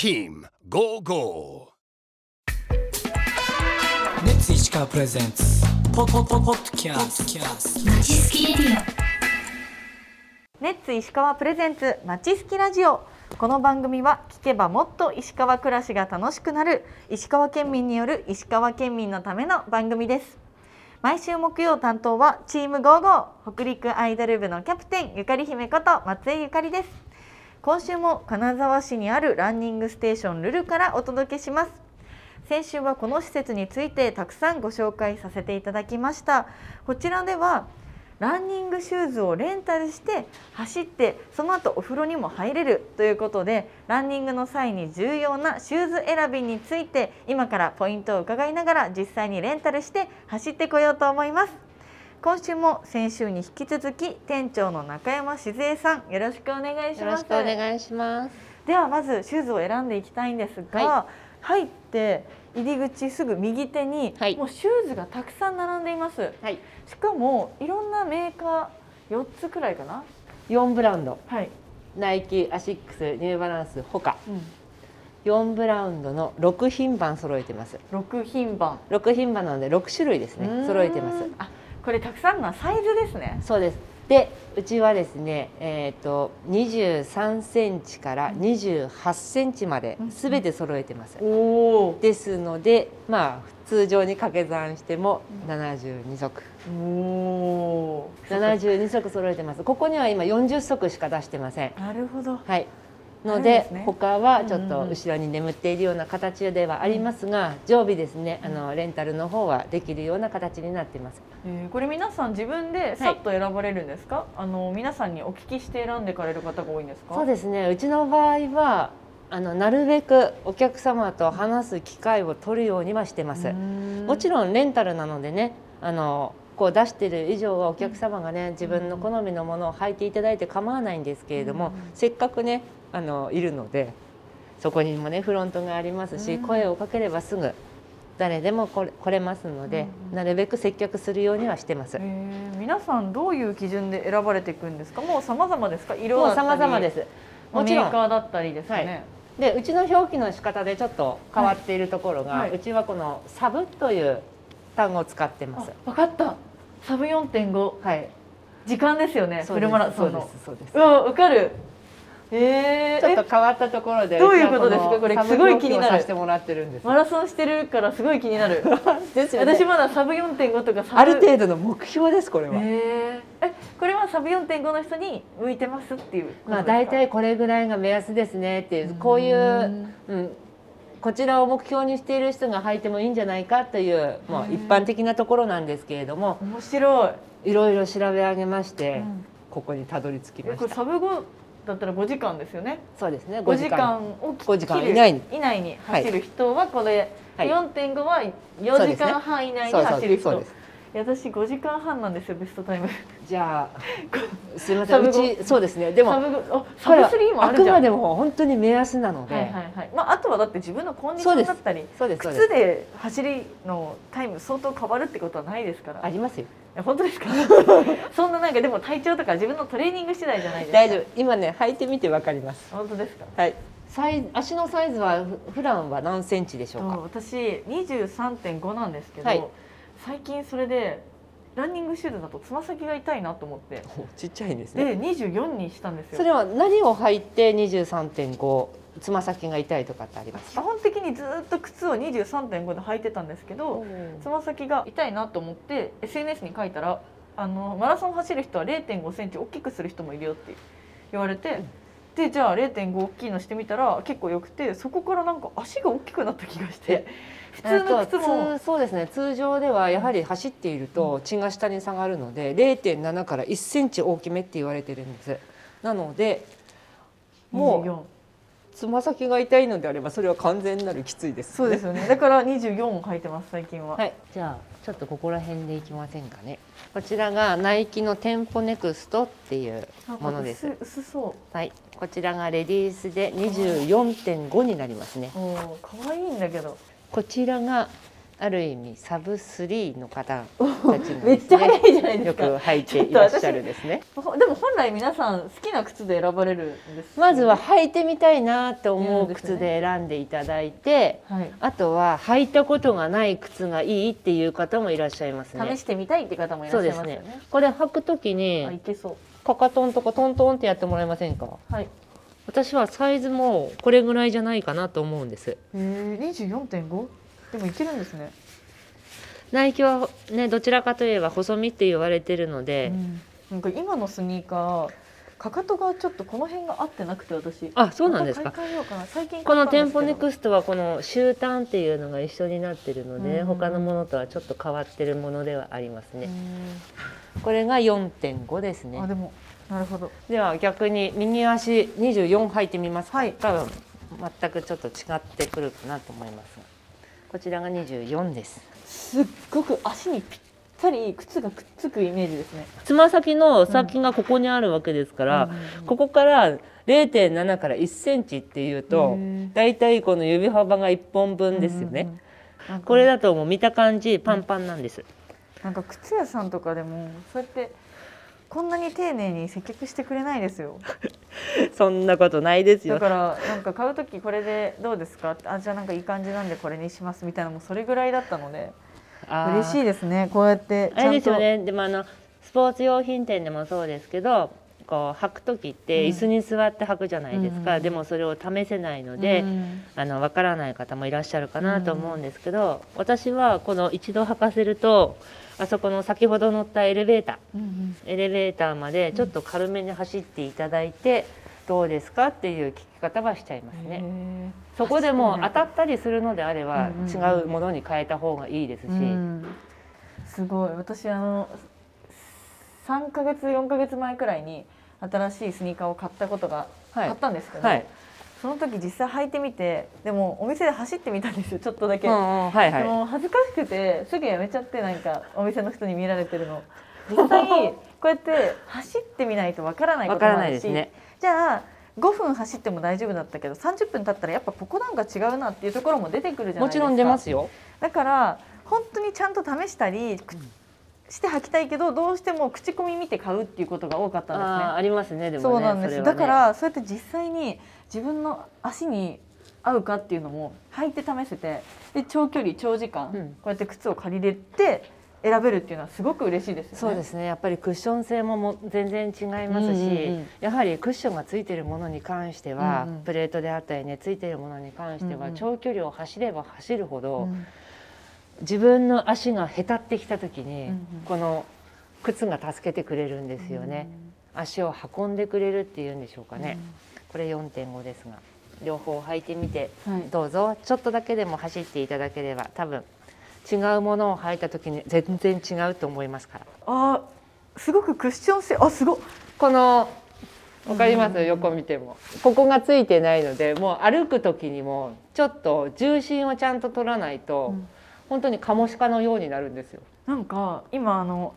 Team Go Go. レッツ石川プレゼンツ。ポポポポッドキャストキャストちすきレディネッツ石川プレゼンツまちすきラジオ。この番組は聞けばもっと石川暮らしが楽しくなる石川県民による石川県民のための番組です。毎週木曜担当はチーム55北陸アイドル部のキャプテンゆかり姫こと松江ゆかりです今週も金沢市にあるランニングステーションルルからお届けします。先週はこの施設についてたくさんご紹介させていただきました。こちらではランニングシューズをレンタルして走ってその後お風呂にも入れるということでランニングの際に重要なシューズ選びについて今からポイントを伺いながら実際にレンタルして走ってこようと思います。今週も先週に引き続き店長の中山静江さんよろしくお願いしますよろしくお願いします。ではまずシューズを選んでいきたいんですが、は入って入り口すぐ右手に、はいもうシューズがたくさん並んでいますはい。しかもいろんなメーカー4つくらいかな？4ブランド、はい、ナイキ、アシックス、ニューバランス、ホカ。うん、4ブランドの6品番揃えてます。6品番6品番なので6種類ですね。揃えてます。あこれたくさんのサイズですねそうです。で、うちはですね、えっ、と23センチから28センチまでうんすべて揃えてます。おおですので、まあ通常に掛け算しても72足。おお72足揃えてます。ここには今40足しか出してません。なるほどはい。のでね。他はちょっとうんうん。後ろに眠っているような形ではありますが、常備ですねあのレンタルの方はできるような形になっています。えーこれ皆さん自分でさっと選ばれるんですか、あの皆さんにお聞きして選んでかれる方が多いんですか？そうですね。うちの場合はあのなるべくお客様と話す機会を取るようにはしてます。もちろんレンタルなのでねあのこう出してる以上はお客様がね自分の好みのものを履いていただいて構わないんですけれども、うんせっかくねあのいるのでそこにもねフロントがありますし、うん。声をかければすぐ誰でも来れ来れますので、うんなるべく接客するようにはしてます。えー。皆さんどういう基準で選ばれていくんですか？もう様々ですか？色だ様々です。もちろん。メーカーだったりですかね、でうちの表記の仕方でちょっと変わっているところが、はい。はい。うちはこのサブという単語を使ってます。あ分かったサブ4.5はい。時間ですよねフルマラソンの。そうですそう。わ分かる。えー、ちょっえと変わったところでどういうことですか？これすごい気になる。表記をさせてもらってるんです。マラソンしてるからすごい気になる。ですよね。私まだサブ4.5とかある程度の目標ですこれは、えー、えこれはサブ4.5の人に向いてますっていうまあ大体これぐらいが目安ですねっていうこういううんこちらを目標にしている人が履いてもいいんじゃないかというもう一般的なところなんですけれども面白い、いろいろ調べ上げまして、うん。ここにたどり着きえました。サブ5だったら5時間ですよね。そうですね5時間をき5時間以内に。以内に走る人はこれ、はい。4.5は4時間半以内に走る人。そうです。いや私5時間半なんですよベストタイム。じゃあ すみませんうちそうですね。でもサブ5あサブこれは3もああくるじゃん。までも本当に目安なので、はいはいはい。まああとはだって自分のコンディションだったり靴で走りのタイム相当変わるってことはないですから。ありますよ。本当ですか？そんななんかでも体調とか自分のトレーニング次第じゃないですか？大丈夫。今ね履いてみてわかります。本当ですか？はい。サイズ足のサイズはふ普段は何センチでしょうか？私23.5なんですけど、はい最近それでランニングシューズだとつま先が痛いなと思って。おちっちゃいんですね。で24にしたんですよ。それは何を履いて23.5つま先が痛いとかってあります？基本的にずっと靴を23.5で履いてたんですけどつま先が痛いなと思って SNS に書いたらあのマラソン走る人は0.5センチ大きくする人もいるよって言われて、でじゃあ0.5大きいのしてみたら結構よくてそこからなんか足が大きくなった気がして。普通の靴えっとも。通そうですね。通常ではやはり走っていると血が下に下がるので0.7から1センチ大きめって言われてるんです。なのでも24うつま先が痛いのであればそれは完全なるきついです、ね、そうですよね。だから24を履いてます最近は、はい、じゃあちょっとここら辺でいきませんかね。こちらがナイキのテンポネクストっていうものです。薄薄そはい、こちらがレディースで24.5になりますね可愛いんだけどこちらがある意味サブ3の方たちね。めっちゃ早いじゃないですか。よく履いていらっしゃるですね。ほでも本来皆さん好きな靴で選ばれるんです。よねまずは履いてみたいなと思う靴で選んでいただいて、はい。あとは履いたことがない靴がいいっていう方もいらっしゃいますね。試してみたいって方もいらっしゃいますよね。これ履くときにあいけそう。かかとんとかトントンってやってもらえませんか？はい。私はサイズもこれぐらいじゃないかなと思うんです。へえ24.5でもいけるんですね。ナイキはねどちらかといえば細身って言われてるので、なんか今のスニーカーかかとがちょっとこの辺が合ってなくて私。あそうなんですか。この買ったんですけど。店舗ネクストはこの終端っていうのが一緒になってるので、うん。他のものとはちょっと変わってるものではありますね、うこれが4.5ですね。んあでもなるほど。では逆に右足24履いてみますか、はい。多分全くちょっと違ってくるかなと思いますがこちらが24です。すっごく足にぴったり靴がくっつくイメージですね。つま先の先がここにあるわけですから、ここから0.7から1センチっていうとだいたいこの指幅が1本分ですよね、うんうんこれだともう見た感じパンパンなんです、なんか靴屋さんとかでもそうやってこんなに丁寧に接客してくれないですよ。そんなことないですよ。だからなんか買う時これでどうですか？あじゃあなんかいい感じなんでこれにしますみたいなもうそれぐらいだったので。嬉しいですね。こうやってちあれゃんと。ですよね。でもあのスポーツ用品店でもそうですけどこう履く時ってうん。椅子に座って履くじゃないですか、うんでもそれを試せないので、うんあの分からない方もいらっしゃるかなと思うんですけど、私はこの一度履かせるとあそこの先ほど乗ったエレベータうんーエレベーターまでちょっと軽めに走っていただいて、どうですかっていう聞き方はしちゃいますうんね。へそこでも当たったりするのであればうんうん違うものに変えた方がいいですし、ーうん。すごい。私あの3ヶ月4ヶ月前くらいに新しいスニーカーを買ったことがはいあったんですけど、はい、その時実際履いてみてでもお店で走ってみたんですよちょっとだけ。うんうんはいはい。もう恥ずかしくてすぐやめちゃってなんかお店の人に見られてるの 実際こうやって走ってみないとわからないこともあるし、ね。じゃあ5分走っても大丈夫だったけど30分経ったらやっぱここなんか違うなっていうところも出てくるじゃないですかもちろん出ますよ。だから本当にちゃんと試したりくして履きたいけどどうしても口コミ見て買うっていうことが多かったんですね。あーありますねでもね。そうなんです、ね。だからそうやって実際に自分の足に合うかっていうのも履いて試せてで長距離長時間、うん。こうやって靴を借りれて選べるっていうのはすごく嬉しいですよね。そうですね。やっぱりクッション性もも全然違いますし、やはりクッションがついているものに関しては、うんうん。プレートであったりねついているものに関しては、長距離を走れば走るほど、うん自分の足がへたってきた時に、この靴が助けてくれるんですよね、足を運んでくれるっていうんでしょうかね、これ4.5ですが。両方履いてみてどうぞ。ちょっとだけでも走っていただければ多分違うものを履いた時に全然違うと思いますから。あーすごくクッション性あすごいこのわかります、うん。横見ても。ここがついてないのでもう歩く時にもちょっと重心をちゃんと取らないと、うん本当にカモシカのようになるんですよ。なんか今あの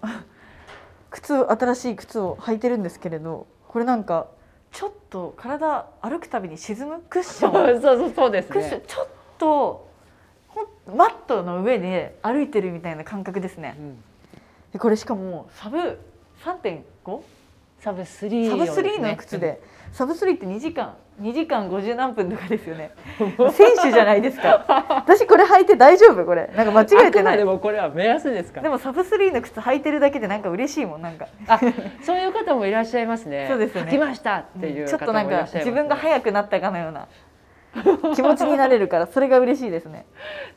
靴を新しい靴を履いてるんですけれどこれなんかちょっと体歩くたびに沈むクッシ そうョンそうそうですクッションね、ちょっとマットの上で歩いてるみたいな感覚ですね。うん。でこれしかもサブ 3.5? サブ3サブをですね。3の靴で、サブ3って2時間2時間50何分とかですよね。選手じゃないですか。私これ履いて大丈夫これ。なんか間違えてない。でもこれは目安ですか。らでもサブ3の靴履いてるだけでなんか嬉しいもんなんか。あそういう方もいらっしゃいますね。そうですよね。履きましたっていうちょっとなんか自分が速くなったかのような 気持ちになれるからそれが嬉しいですね。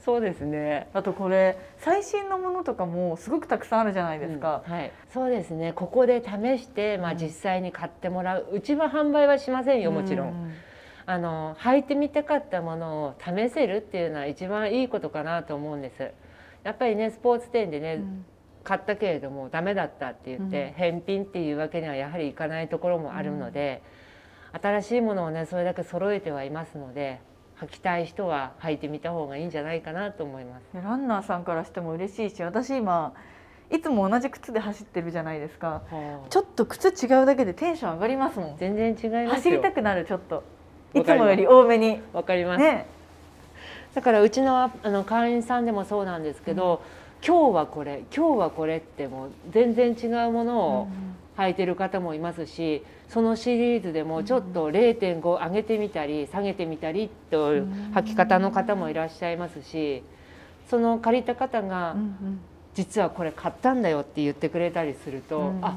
そうですね。あとこれ最新のものとかもすごくたくさんあるじゃないですか、うんはい、そうですね。ここで試して、まあ、うん。実際に買ってもらう。うちは販売はしませんよもちろん、うあの履いてみたかったものを試せるっていうのは一番いいことかなと思うんです。やっぱりねスポーツ店でね、うん。買ったけれどもダメだったって言って、うん。返品っていうわけにはやはりいかないところもあるので、新しいものをねそれだけ揃えてはいますので履きたい人は履いてみた方がいいんじゃないかなと思います。でランナーさんからしても嬉しいし私今いつも同じ靴で走ってるじゃないですか。ちょっと靴違うだけでテンション上がりますもん。全然違いますよ。走りたくなるちょっと。いつもより多めに。わかります、ね。だからうちのああの会員さんでもそうなんですけど、今日はこれ今日はこれってもう全然違うものを履いてる方もいますしそのシリーズでもちょっと0.5上げてみたり下げてみたりという履き方の方もいらっしゃいますしその借りた方が実はこれ買ったんだよって言ってくれたりすると、うん。あ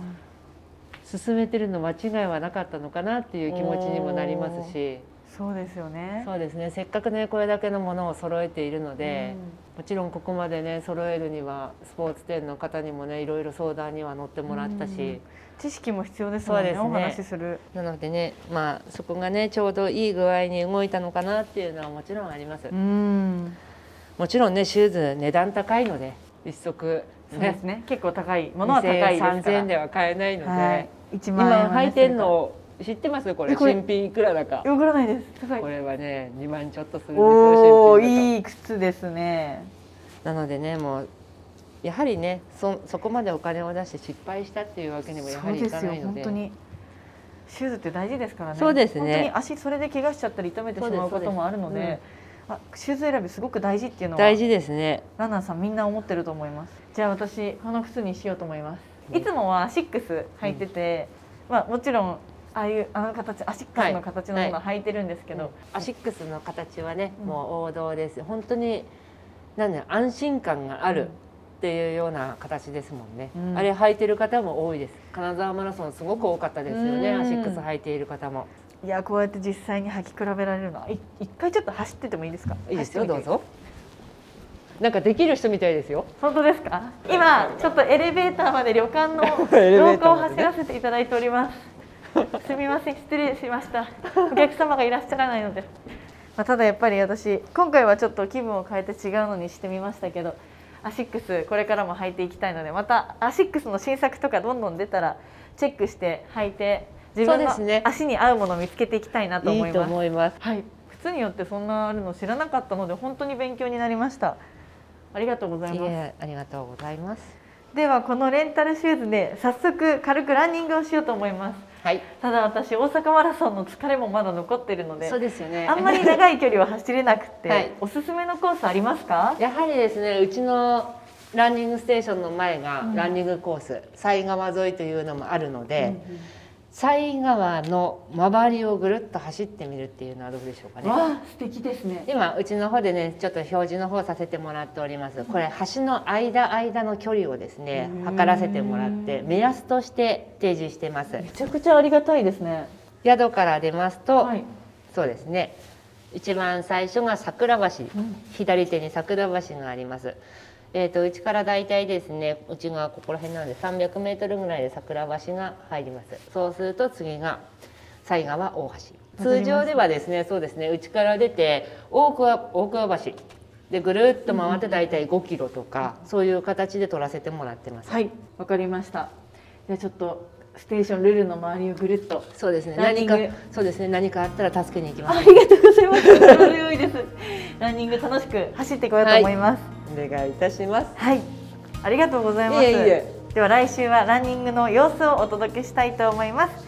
進めてるの間違いはなかったのかなっていう気持ちにもなりますしそうですよね。そうですねせっかくねこれだけのものを揃えているので、もちろんここまでね揃えるにはスポーツ店の方にもねいろいろ相談には乗ってもらったし、知識も必要ですもんね。そうですねお話しする。なのでねまあそこがねちょうどいい具合に動いたのかなっていうのはもちろんあります、うん。もちろんねシューズ値段高いので一足そうですね。結構高いものは高いですから。3000円では買えないので、はい。一万円今履いてんの知ってます？これ。えこれ。新品いくらだか。わからないです。こ。れはね2万ちょっとするんですおよお、いい靴ですね。となのでねもうやはりねそそこまでお金を出して失敗したっていうわけにもやはりいそうですよかないので本当に。シューズって大事ですからね。そうですね。本当に足それで怪我しちゃったり痛めてしまうこともあるので。あシューズ選びすごく大事っていうのは大事ですね。ランナーさんみんな思ってると思います。じゃあ私この靴にしようと思います。いつもはアシックス履いてて、まあもちろんああいうあの形アシックスの形のものは履いてるんですけど、アシックスの形はね、うん。もう王道です本当になんだ安心感があるっていうような形ですもんね、うん。あれ履いてる方も多いです。金沢マラソンすごく多かったですよね、うん。アシックス履いている方も。いやこうやって実際に履き比べられるのはい一回ちょっと走っててもいいですか？いいですよ。どうぞ。なんかできる人みたいですよ。本当ですか？今ちょっとエレベーターまで旅館の 廊下を走らせていただいておりますすみません失礼しました。お客様がいらっしゃらないので、まあ、ただやっぱり私今回はちょっと気分を変えて違うのにしてみましたけどアシックスこれからも履いていきたいのでまたアシックスの新作とかどんどん出たらチェックして履いて自分の足に合うものを見つけていきたいなと思います。いいと思います。はい、靴によってそんなあるの知らなかったので本当に勉強になりました。ありがとうございます。えありがとうございます。ではこのレンタルシューズで早速軽くランニングをしようと思います。はい。ただ私大阪マラソンの疲れもまだ残ってるので、そうですよね。あんまり長い距離は走れなくて、はい。おすすめのコースありますか？やはりですねうちのランニングステーションの前がうん。ランニングコース犀川沿いというのもあるので、犀川の周りをぐるっと走ってみるっていうのはどうでしょうかね。わあ素敵ですね。今うちの方でねちょっと表示の方させてもらっておりますこれ橋の間間の距離をですねうん測らせてもらって目安として提示してますめちゃくちゃありがたいですね。宿から出ますと、はい。そうですね一番最初が桜橋、左手に桜橋がありますえー、とうちから大体ですねうちがここら辺なので300メートルぐらいで桜橋が入りますそうすると次が犀川大橋通常ではですねそうですねうちから出て大桑大桑橋でぐるっと回って大体5キロとか、そういう形で取らせてもらってます、はい、わかりました。じゃあちょっとステーションルルの周りをぐるっと。そうですねランニング何かそうですね何かあったら助けに行きますありがとうございます。それは良いです。ランニング楽しく走ってこようと思います。お願いいたしますはい、ありがとうございます。いえいえでは来週はランニングの様子をお届けしたいと思います。